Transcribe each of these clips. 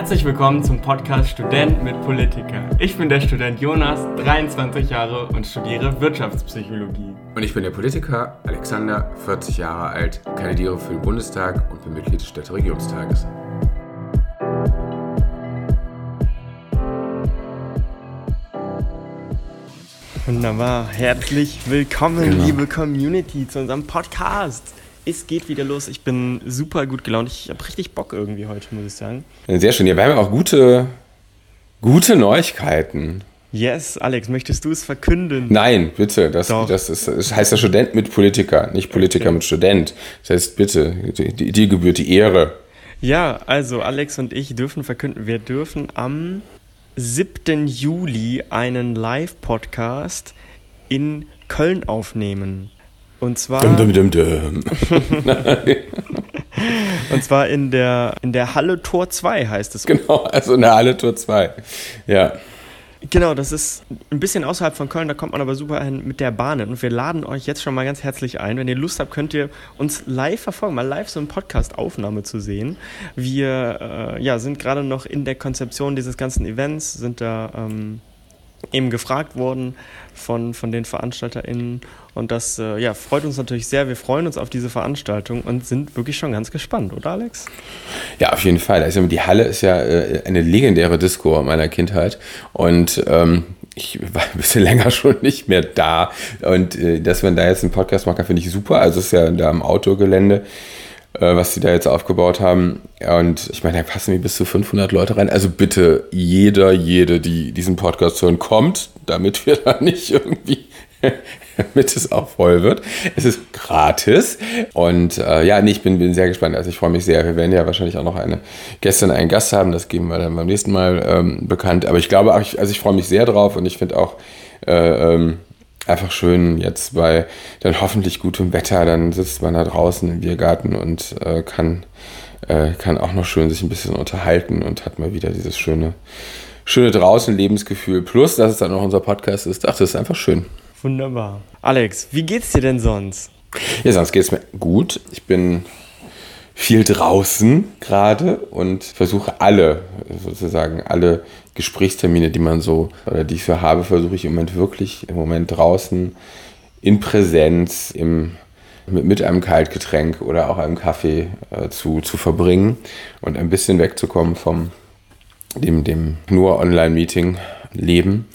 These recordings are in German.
Herzlich willkommen zum Podcast Student mit Politiker. Ich bin der Student Jonas, 23 Jahre und studiere Wirtschaftspsychologie. Und ich bin der Politiker Alexander, 40 Jahre alt, kandidiere für den Bundestag und bin Mitglied des Städteregionstages. Wunderbar. Herzlich willkommen, Genau. liebe Community, zu unserem Podcast. Es geht wieder los. Ich bin super gut gelaunt. Ich habe richtig Bock irgendwie heute, muss ich sagen. Sehr schön. Ja, wir haben ja auch gute, gute Neuigkeiten. Yes, Alex, möchtest du es verkünden? Nein, bitte. Das, Doch. das, ist, das heißt ja Student mit Politiker, nicht Politiker Okay. mit Student. Das heißt, bitte, dir dir gebührt die Ehre. Ja, also Alex und ich dürfen verkünden, wir dürfen am 7. Juli einen Live-Podcast in Köln aufnehmen. Und zwar, Dum, dum, dum, dum. und zwar in, der, in der Halle Tor 2 heißt es. Genau, also in der Halle Tour 2. Ja. Genau, das ist ein bisschen außerhalb von Köln, da kommt man aber super hin mit der Bahn. hin. Und wir laden euch jetzt schon mal ganz herzlich ein. Wenn ihr Lust habt, könnt ihr uns live verfolgen, mal live so eine Podcast-Aufnahme zu sehen. Wir äh, ja, sind gerade noch in der Konzeption dieses ganzen Events, sind da ähm, eben gefragt worden von, von den VeranstalterInnen. Und das äh, ja, freut uns natürlich sehr. Wir freuen uns auf diese Veranstaltung und sind wirklich schon ganz gespannt, oder Alex? Ja, auf jeden Fall. Also die Halle ist ja äh, eine legendäre Disco meiner Kindheit und ähm, ich war ein bisschen länger schon nicht mehr da und äh, dass man da jetzt einen Podcast machen kann, finde ich super. Also es ist ja da am Outdoor-Gelände, was die da jetzt aufgebaut haben und ich meine, da passen wir bis zu 500 Leute rein. Also bitte jeder, jede, die diesen Podcast hören, kommt, damit wir da nicht irgendwie damit es auch voll wird. Es ist gratis. Und äh, ja, nee, ich bin, bin sehr gespannt. Also ich freue mich sehr. Wir werden ja wahrscheinlich auch noch eine gestern einen Gast haben. Das geben wir dann beim nächsten Mal ähm, bekannt. Aber ich glaube, also ich freue mich sehr drauf und ich finde auch äh, ähm, einfach schön jetzt bei dann hoffentlich gutem Wetter. Dann sitzt man da draußen im Biergarten und äh, kann, äh, kann auch noch schön sich ein bisschen unterhalten und hat mal wieder dieses schöne, schöne draußen Lebensgefühl. Plus, dass es dann auch unser Podcast ist. Ach, das ist einfach schön. Wunderbar. Alex, wie geht's dir denn sonst? Ja, sonst geht es mir gut. Ich bin viel draußen gerade und versuche alle, sozusagen alle Gesprächstermine, die man so oder die ich so habe, versuche ich im Moment wirklich im Moment draußen in Präsenz, im, mit, mit einem Kaltgetränk oder auch einem Kaffee äh, zu, zu verbringen und ein bisschen wegzukommen vom dem, dem nur Online-Meeting-Leben.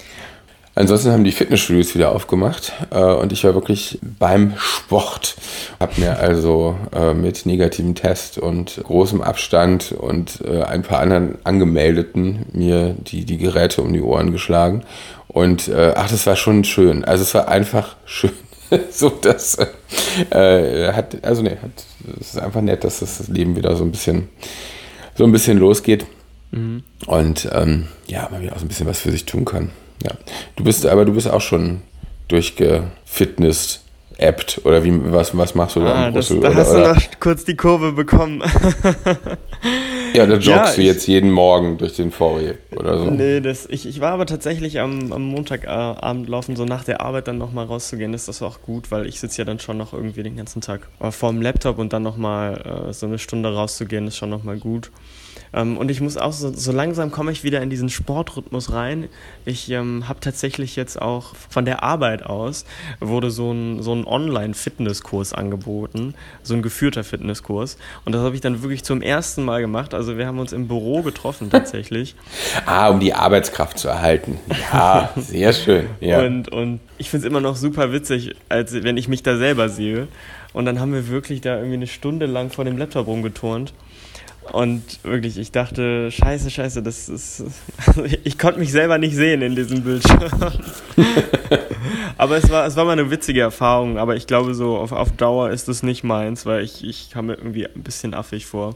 Ansonsten haben die Fitnessstudios wieder aufgemacht äh, und ich war wirklich beim Sport. Hab mir also äh, mit negativem Test und großem Abstand und äh, ein paar anderen Angemeldeten mir die, die Geräte um die Ohren geschlagen. Und äh, ach, das war schon schön. Also es war einfach schön. so dass äh, hat, also nee, hat, es ist einfach nett, dass das Leben wieder so ein bisschen, so ein bisschen losgeht. Und ähm, ja, man wieder auch so ein bisschen was für sich tun kann. Ja. Du bist, aber du bist auch schon durchgefitnessed, appt oder wie, was, was machst du da Ah, in das, da hast oder, du noch kurz die Kurve bekommen. ja, da joggst Ja, du jetzt jeden Morgen durch den VW oder so. nee, das, ich, ich war aber tatsächlich am, am Montagabend laufen, so nach der Arbeit dann nochmal rauszugehen, ist das auch gut, weil ich sitze ja dann schon noch irgendwie den ganzen Tag äh, vorm Laptop und dann nochmal äh, so eine Stunde rauszugehen, ist schon nochmal gut. Ähm, und ich muss auch, so, so langsam komme ich wieder in diesen Sportrhythmus rein. Ich ähm, habe tatsächlich jetzt auch von der Arbeit aus, wurde so ein, so ein Online-Fitnesskurs angeboten, so ein geführter Fitnesskurs. Und das habe ich dann wirklich zum ersten Mal gemacht. Also wir haben uns im Büro getroffen tatsächlich. Ah, um die Arbeitskraft zu erhalten. Ja, sehr schön. Ja. Und, und ich finde es immer noch super witzig, als wenn ich mich da selber sehe. Und dann haben wir wirklich da irgendwie eine Stunde lang vor dem Laptop rumgeturnt. Und wirklich, ich dachte, scheiße, scheiße, das ist. Also ich konnte mich selber nicht sehen in diesem Bildschirm. aber es war, es war mal eine witzige Erfahrung. Aber ich glaube, so auf, auf Dauer ist es nicht meins, weil ich, ich kam mir irgendwie ein bisschen affig vor.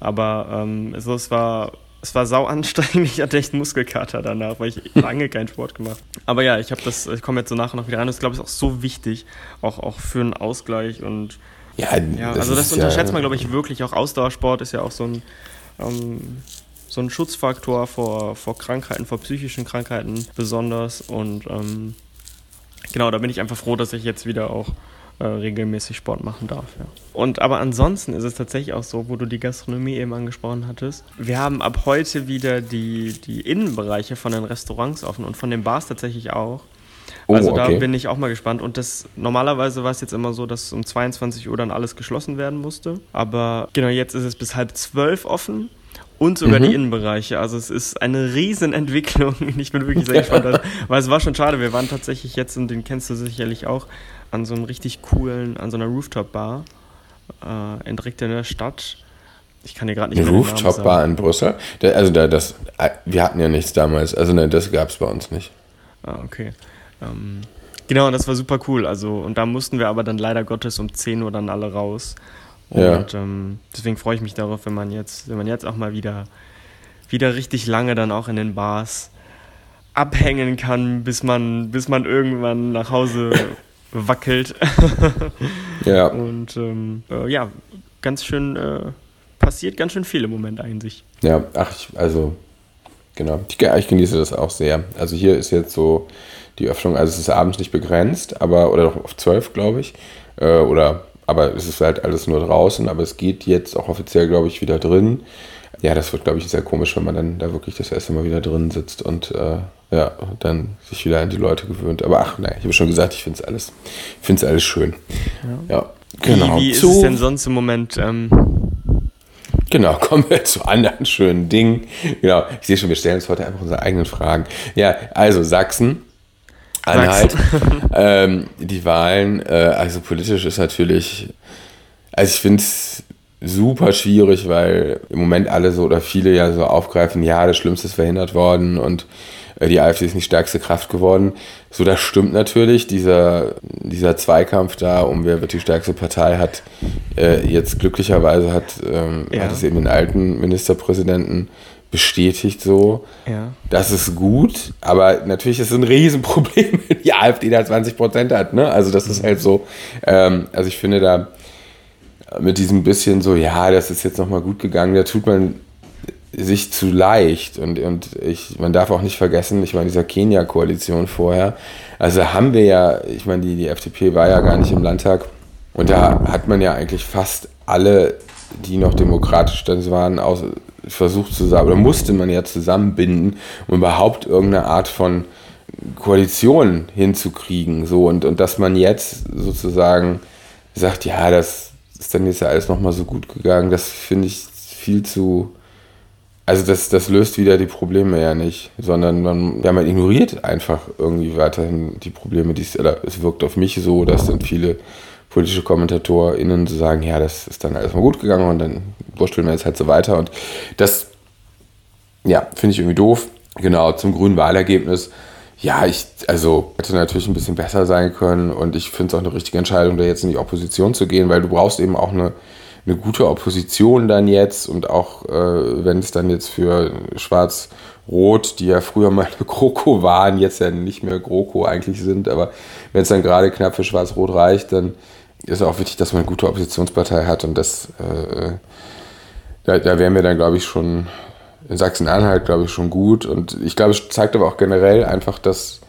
Aber ähm, also es war. Es war sau anstrengend, ich hatte echt einen Muskelkater danach, weil ich lange keinen Sport gemacht habe. Aber ja, ich habe das, ich komme jetzt so nachher noch wieder rein. Das glaube ich ist auch so wichtig, auch, auch für einen Ausgleich und ja, ja, also das unterschätzt ja, man, glaube ich, wirklich. Auch Ausdauersport ist ja auch so ein, ähm, so ein Schutzfaktor vor, vor Krankheiten, vor psychischen Krankheiten besonders. Und ähm, genau, da bin ich einfach froh, dass ich jetzt wieder auch äh, regelmäßig Sport machen darf. Ja. Und aber ansonsten ist es tatsächlich auch so, wo du die Gastronomie eben angesprochen hattest. Wir haben ab heute wieder die, die Innenbereiche von den Restaurants offen und von den Bars tatsächlich auch. Oh, also da okay. bin ich auch mal gespannt. Und das normalerweise war es jetzt immer so, dass um 22 Uhr dann alles geschlossen werden musste. Aber genau, jetzt ist es bis halb zwölf offen. Und sogar mhm. die Innenbereiche. Also es ist eine Riesenentwicklung. Ich bin wirklich sehr gespannt. Weil es war schon schade. Wir waren tatsächlich jetzt, und den kennst du sicherlich auch, an so einem richtig coolen, an so einer Rooftop-Bar äh, direkt in der Stadt. Ich kann dir gerade nicht Eine Rooftop-Bar in Brüssel? also da, das, äh, wir hatten ja nichts damals. Also ne, das gab es bei uns nicht. Ah, okay. Ähm, genau, und das war super cool. Also, und da mussten wir aber dann leider Gottes um 10 Uhr dann alle raus. Und ja. ähm, deswegen freue ich mich darauf, wenn man jetzt, wenn man jetzt auch mal wieder, wieder richtig lange dann auch in den Bars abhängen kann, bis man, bis man irgendwann nach Hause wackelt. ja. Und ähm, äh, ja, ganz schön äh, passiert ganz schön viel im Moment eigentlich. Ja, ach, ich, also genau. Ich, ich genieße das auch sehr. Also hier ist jetzt so die Öffnung, also es ist abends nicht begrenzt, aber oder doch auf zwölf, glaube ich. Äh, oder aber es ist halt alles nur draußen, aber es geht jetzt auch offiziell, glaube ich, wieder drin. Ja, das wird, glaube ich, sehr komisch, wenn man dann da wirklich das erste Mal wieder drin sitzt und äh, ja, dann sich wieder an die Leute gewöhnt. Aber ach, nein, ich habe schon gesagt, ich finde es alles, alles schön. Ja, ja genau. Wie, wie ist es denn sonst im Moment? Ähm Genau, kommen wir zu anderen schönen Dingen. Genau, ich sehe schon, wir stellen uns heute einfach unsere eigenen Fragen. Ja, also Sachsen Anhalt. ähm, die Wahlen, äh, also politisch ist natürlich, also ich finde es super schwierig, weil im Moment alle so oder viele ja so aufgreifen, ja, das Schlimmste ist verhindert worden und äh, die AfD ist nicht stärkste Kraft geworden. So, das stimmt natürlich. Dieser, dieser Zweikampf da, um wer wird die stärkste Partei, hat äh, jetzt glücklicherweise hat, ähm, ja. hat es eben den alten Ministerpräsidenten bestätigt so. Ja. Das ist gut, aber natürlich ist es ein Riesenproblem, wenn die AfD da 20 Prozent hat. Ne? Also das ist halt so. Ähm, also ich finde da mit diesem bisschen so, ja, das ist jetzt nochmal gut gegangen, da tut man sich zu leicht. Und, und ich, man darf auch nicht vergessen, ich meine, dieser Kenia-Koalition vorher, also haben wir ja, ich meine, die, die FDP war ja gar nicht im Landtag. Und da hat man ja eigentlich fast alle, die noch demokratisch dann waren, aus, versucht zusammen, oder musste man ja zusammenbinden, um überhaupt irgendeine Art von Koalition hinzukriegen. So, und, und dass man jetzt sozusagen sagt, ja, das ist dann jetzt ja alles nochmal so gut gegangen, das finde ich viel zu. Also das, das löst wieder die Probleme ja nicht, sondern man, ja, man ignoriert einfach irgendwie weiterhin die Probleme, die es, oder es wirkt auf mich so, dass dann viele politische KommentatorInnen zu sagen, ja, das ist dann alles mal gut gegangen und dann wursteln wir jetzt halt so weiter. Und das, ja, finde ich irgendwie doof. Genau, zum grünen Wahlergebnis. Ja, ich, also hätte natürlich ein bisschen besser sein können und ich finde es auch eine richtige Entscheidung, da jetzt in die Opposition zu gehen, weil du brauchst eben auch eine, eine gute Opposition dann jetzt und auch äh, wenn es dann jetzt für Schwarz-Rot, die ja früher mal eine GroKo waren, jetzt ja nicht mehr GroKo eigentlich sind, aber wenn es dann gerade knapp für Schwarz-Rot reicht, dann ist auch wichtig, dass man eine gute Oppositionspartei hat und das, äh, da, da wären wir dann, glaube ich, schon in Sachsen-Anhalt, glaube ich, schon gut. Und ich glaube, es zeigt aber auch generell einfach, dass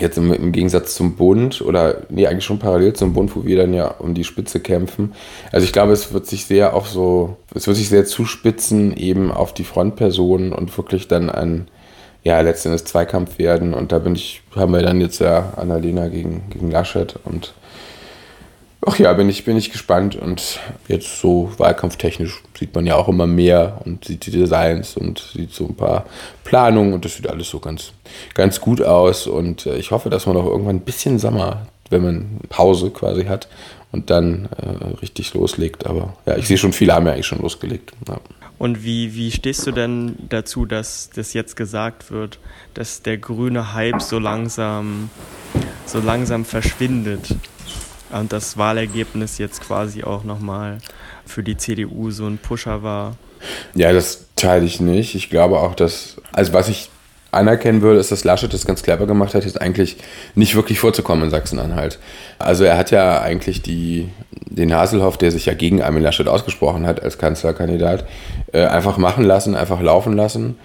jetzt im, im, Gegensatz zum Bund oder nee, eigentlich schon parallel zum Bund, wo wir dann ja um die Spitze kämpfen. Also ich glaube, es wird sich sehr auf so, es wird sich sehr zuspitzen eben auf die Frontpersonen und wirklich dann ein ja, letztendlich Zweikampf werden. Und da bin ich, haben wir dann jetzt ja Annalena gegen, gegen Laschet und Ach ja, bin ich, bin ich gespannt und jetzt so wahlkampftechnisch sieht man ja auch immer mehr und sieht die Designs und sieht so ein paar Planungen und das sieht alles so ganz, ganz gut aus und äh, ich hoffe, dass man auch irgendwann ein bisschen Sommer, wenn man Pause quasi hat und dann äh, richtig loslegt. Aber ja, ich sehe schon, viele haben ja eigentlich schon losgelegt. Ja. Und wie, wie stehst du denn dazu, dass das jetzt gesagt wird, dass der grüne Hype so langsam, so langsam verschwindet? Und das Wahlergebnis jetzt quasi auch nochmal für die CDU so ein Pusher war. Ja, das teile ich nicht. Ich glaube auch, dass, also was ich anerkennen würde, ist, dass Laschet das ganz clever gemacht hat, jetzt eigentlich nicht wirklich vorzukommen in Sachsen-Anhalt. Also er hat ja eigentlich die, den Haselhoff, der sich ja gegen Armin Laschet ausgesprochen hat als Kanzlerkandidat, äh, einfach machen lassen, einfach laufen lassen.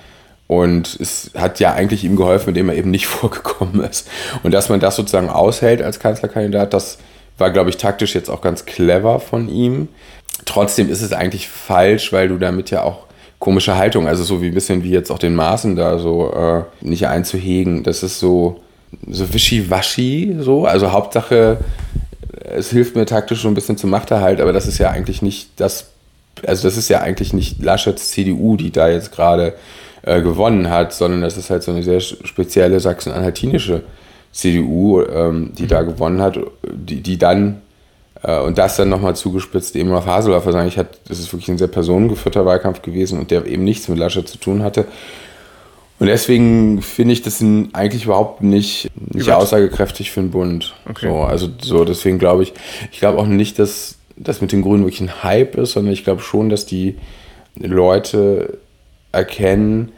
Und es hat ja eigentlich ihm geholfen, indem er eben nicht vorgekommen ist. Und dass man das sozusagen aushält als Kanzlerkandidat, das war, glaube ich, taktisch jetzt auch ganz clever von ihm. Trotzdem ist es eigentlich falsch, weil du damit ja auch komische Haltung, also so wie ein bisschen wie jetzt auch den Maßen da so äh, nicht einzuhegen. Das ist so, so wischiwaschi, so. Also Hauptsache, es hilft mir taktisch so ein bisschen zum Machterhalt, aber das ist ja eigentlich nicht das, also das ist ja eigentlich nicht Laschets CDU, die da jetzt gerade äh, gewonnen hat, sondern das ist halt so eine sehr spezielle sachsen-anhaltinische CDU, ähm, die mhm. da gewonnen hat, die, die dann äh, und das dann nochmal zugespitzt eben auf Haseloff sagen, ich hat, das ist wirklich ein sehr personengeführter Wahlkampf gewesen und der eben nichts mit Laschet zu tun hatte. Und deswegen finde ich das eigentlich überhaupt nicht, nicht aussagekräftig für den Bund. Okay. So, also so, deswegen glaube ich, ich glaube auch nicht, dass das mit den Grünen wirklich ein Hype ist, sondern ich glaube schon, dass die Leute erkennen,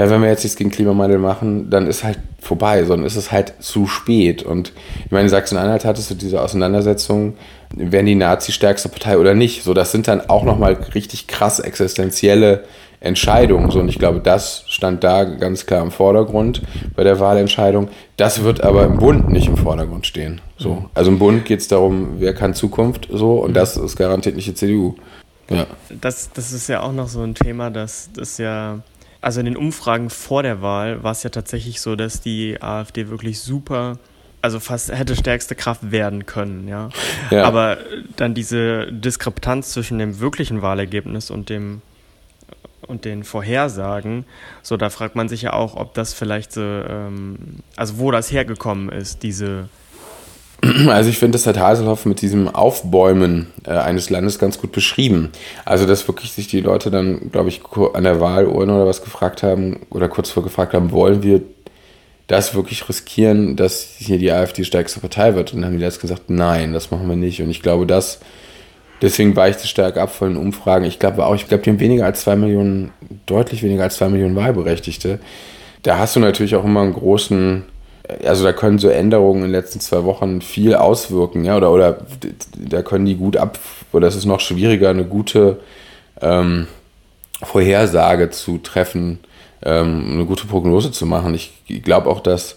ja, wenn wir jetzt nichts gegen Klimawandel machen, dann ist halt vorbei, sondern ist es halt zu spät. Und ich meine, in Sachsen-Anhalt hattest du diese Auseinandersetzung, werden die Nazi stärkste Partei oder nicht? So, das sind dann auch nochmal richtig krass existenzielle Entscheidungen. So, und ich glaube, das stand da ganz klar im Vordergrund bei der Wahlentscheidung. Das wird aber im Bund nicht im Vordergrund stehen. So. Also im Bund geht es darum, wer kann Zukunft so und das ist garantiert nicht die CDU. Ja. Das, das ist ja auch noch so ein Thema, dass das ja also in den Umfragen vor der Wahl war es ja tatsächlich so, dass die AfD wirklich super, also fast hätte stärkste Kraft werden können, ja. ja. Aber dann diese Diskrepanz zwischen dem wirklichen Wahlergebnis und dem und den Vorhersagen, so da fragt man sich ja auch, ob das vielleicht so, ähm, also wo das hergekommen ist, diese Also ich finde, das hat Haselhoff mit diesem Aufbäumen äh, eines Landes ganz gut beschrieben. Also dass wirklich sich die Leute dann, glaube ich, an der Wahlurne oder was gefragt haben oder kurz vor gefragt haben, wollen wir das wirklich riskieren, dass hier die AfD stärkste Partei wird? Und dann haben die jetzt gesagt, nein, das machen wir nicht. Und ich glaube, das, deswegen weicht es stark ab von den Umfragen. Ich glaube auch, ich glaube, die haben weniger als zwei Millionen, deutlich weniger als zwei Millionen Wahlberechtigte. Da hast du natürlich auch immer einen großen also da können so Änderungen in den letzten zwei Wochen viel auswirken, ja, oder, oder da können die gut ab, oder es ist noch schwieriger, eine gute ähm, Vorhersage zu treffen, ähm, eine gute Prognose zu machen. Ich glaube auch, dass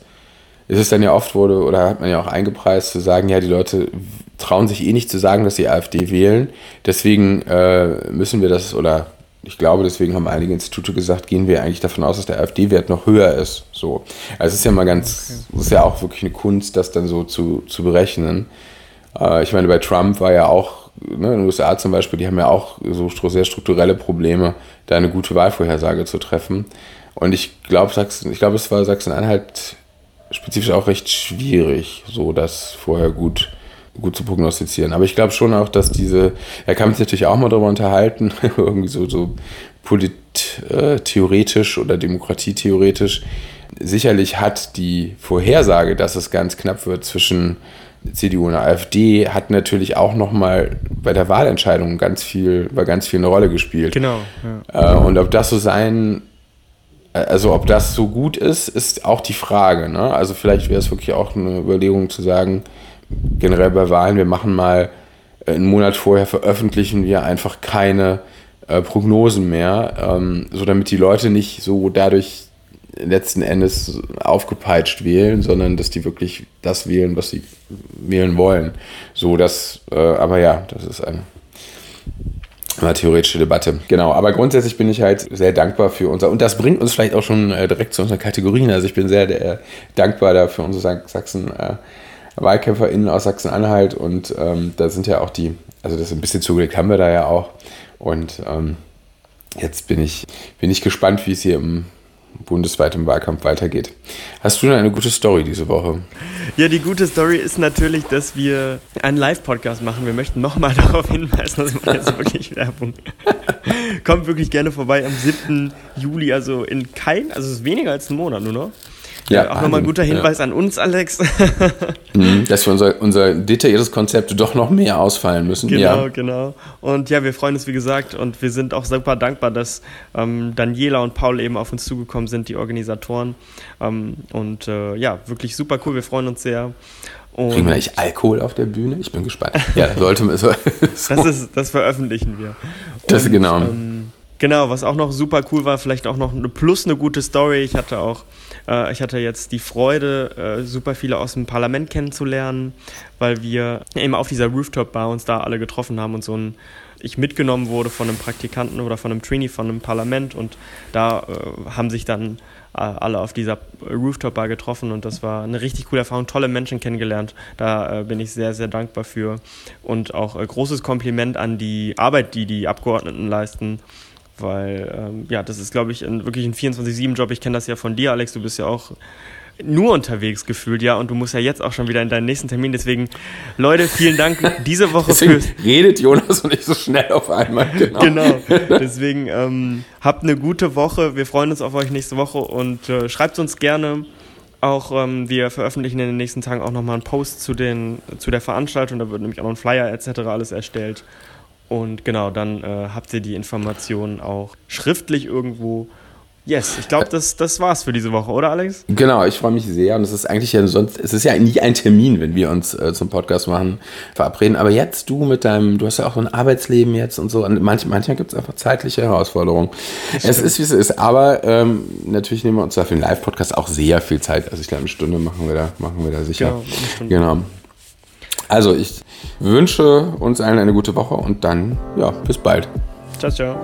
es ist dann ja oft wurde, oder hat man ja auch eingepreist, zu sagen, ja, die Leute trauen sich eh nicht zu sagen, dass sie AfD wählen. Deswegen äh, müssen wir das, oder ich glaube, deswegen haben einige Institute gesagt, gehen wir eigentlich davon aus, dass der AfD-Wert noch höher ist. So. Also es ist ja mal ganz, es ist ja auch wirklich eine Kunst, das dann so zu, zu berechnen. Äh, ich meine, bei Trump war ja auch, ne, in den USA zum Beispiel, die haben ja auch so sehr strukturelle Probleme, da eine gute Wahlvorhersage zu treffen. Und ich glaube, Sachsen, ich glaube, es war Sachsen-Anhalt spezifisch auch recht schwierig, so das vorher gut gut zu prognostizieren. Aber ich glaube schon auch, dass diese, er kann sich natürlich auch mal darüber unterhalten, irgendwie so, so polittheoretisch oder demokratietheoretisch. Sicherlich hat die Vorhersage, dass es ganz knapp wird zwischen CDU und AfD, hat natürlich auch nochmal bei der Wahlentscheidung ganz viel, bei ganz viel eine Rolle gespielt. Genau. Ja. Äh, und ob das so sein also ob das so gut ist, ist auch die Frage. Ne? Also vielleicht wäre es wirklich auch eine Überlegung zu sagen, generell bei Wahlen, wir machen mal äh, einen Monat vorher, veröffentlichen wir einfach keine äh, Prognosen mehr, ähm, so damit die Leute nicht so dadurch letzten Endes aufgepeitscht wählen, sondern dass die wirklich das wählen, was sie wählen wollen. So, das, äh, aber ja, das ist eine, eine theoretische Debatte. Genau, aber grundsätzlich bin ich halt sehr dankbar für unser, und das bringt uns vielleicht auch schon äh, direkt zu unseren Kategorien. Also ich bin sehr äh, dankbar dafür unsere Sachsen. Äh, WahlkämpferInnen aus Sachsen-Anhalt und ähm, da sind ja auch die, also das ein bisschen zugelegt haben wir da ja auch. Und ähm, jetzt bin ich, bin ich gespannt, wie es hier im bundesweiten Wahlkampf weitergeht. Hast du denn eine gute Story diese Woche? Ja, die gute Story ist natürlich, dass wir einen Live-Podcast machen. Wir möchten nochmal darauf hinweisen, das war jetzt wirklich Werbung. Kommt wirklich gerne vorbei am 7. Juli, also in kein, also es ist weniger als ein Monat nur noch. Ja, auch nochmal ein guter Hinweis ja. an uns, Alex. Mhm, dass wir unser, unser detailliertes Konzept doch noch mehr ausfallen müssen. Genau, ja. genau. Und ja, wir freuen uns, wie gesagt, und wir sind auch super dankbar, dass ähm, Daniela und Paul eben auf uns zugekommen sind, die Organisatoren. Ähm, und äh, ja, wirklich super cool, wir freuen uns sehr. Und Kriegen wir nicht Alkohol auf der Bühne? Ich bin gespannt. Ja, sollte man so. das, ist, das veröffentlichen wir. Das und, genau. Ähm, Genau, was auch noch super cool war, vielleicht auch noch eine plus eine gute Story. Ich hatte auch Äh, ich hatte jetzt die Freude, äh, super viele aus dem Parlament kennenzulernen, weil wir eben auf dieser Rooftop-Bar uns da alle getroffen haben und so ein ich mitgenommen wurde von einem Praktikanten oder von einem Trainee von einem Parlament und da äh, haben sich dann äh, alle auf dieser Rooftop-Bar getroffen und das war eine richtig coole Erfahrung, tolle Menschen kennengelernt. Da äh, bin ich sehr, sehr dankbar für und auch äh, großes Kompliment an die Arbeit, die die Abgeordneten leisten weil ähm, ja, das ist, glaube ich, ein, wirklich ein 24-7-Job. Ich kenne das ja von dir, Alex. Du bist ja auch nur unterwegs gefühlt, ja, und du musst ja jetzt auch schon wieder in deinen nächsten Termin. Deswegen, Leute, vielen Dank diese Woche für. Redet Jonas und nicht so schnell auf einmal, genau. Genau. Deswegen ähm, habt eine gute Woche. Wir freuen uns auf euch nächste Woche und äh, schreibt uns gerne. Auch ähm, wir veröffentlichen in den nächsten Tagen auch nochmal einen Post zu, den, zu der Veranstaltung. Da wird nämlich auch noch ein Flyer etc. alles erstellt. Und genau, dann äh, habt ihr die Informationen auch schriftlich irgendwo. Yes, ich glaube, das, das war's für diese Woche, oder Alex? Genau, ich freue mich sehr und es ist eigentlich ja sonst, es ist ja nie ein Termin, wenn wir uns äh, zum Podcast machen, verabreden. Aber jetzt du mit deinem, du hast ja auch so ein Arbeitsleben jetzt und so, und manch, manchmal gibt es einfach zeitliche Herausforderungen. Es ist, wie es ist, aber ähm, natürlich nehmen wir uns da für den Live-Podcast auch sehr viel Zeit. Also ich glaube, eine Stunde machen wir da, machen wir da sicher. Genau. Genau. Also ich wünsche uns allen eine gute Woche und dann, ja, bis bald. Ciao, ciao.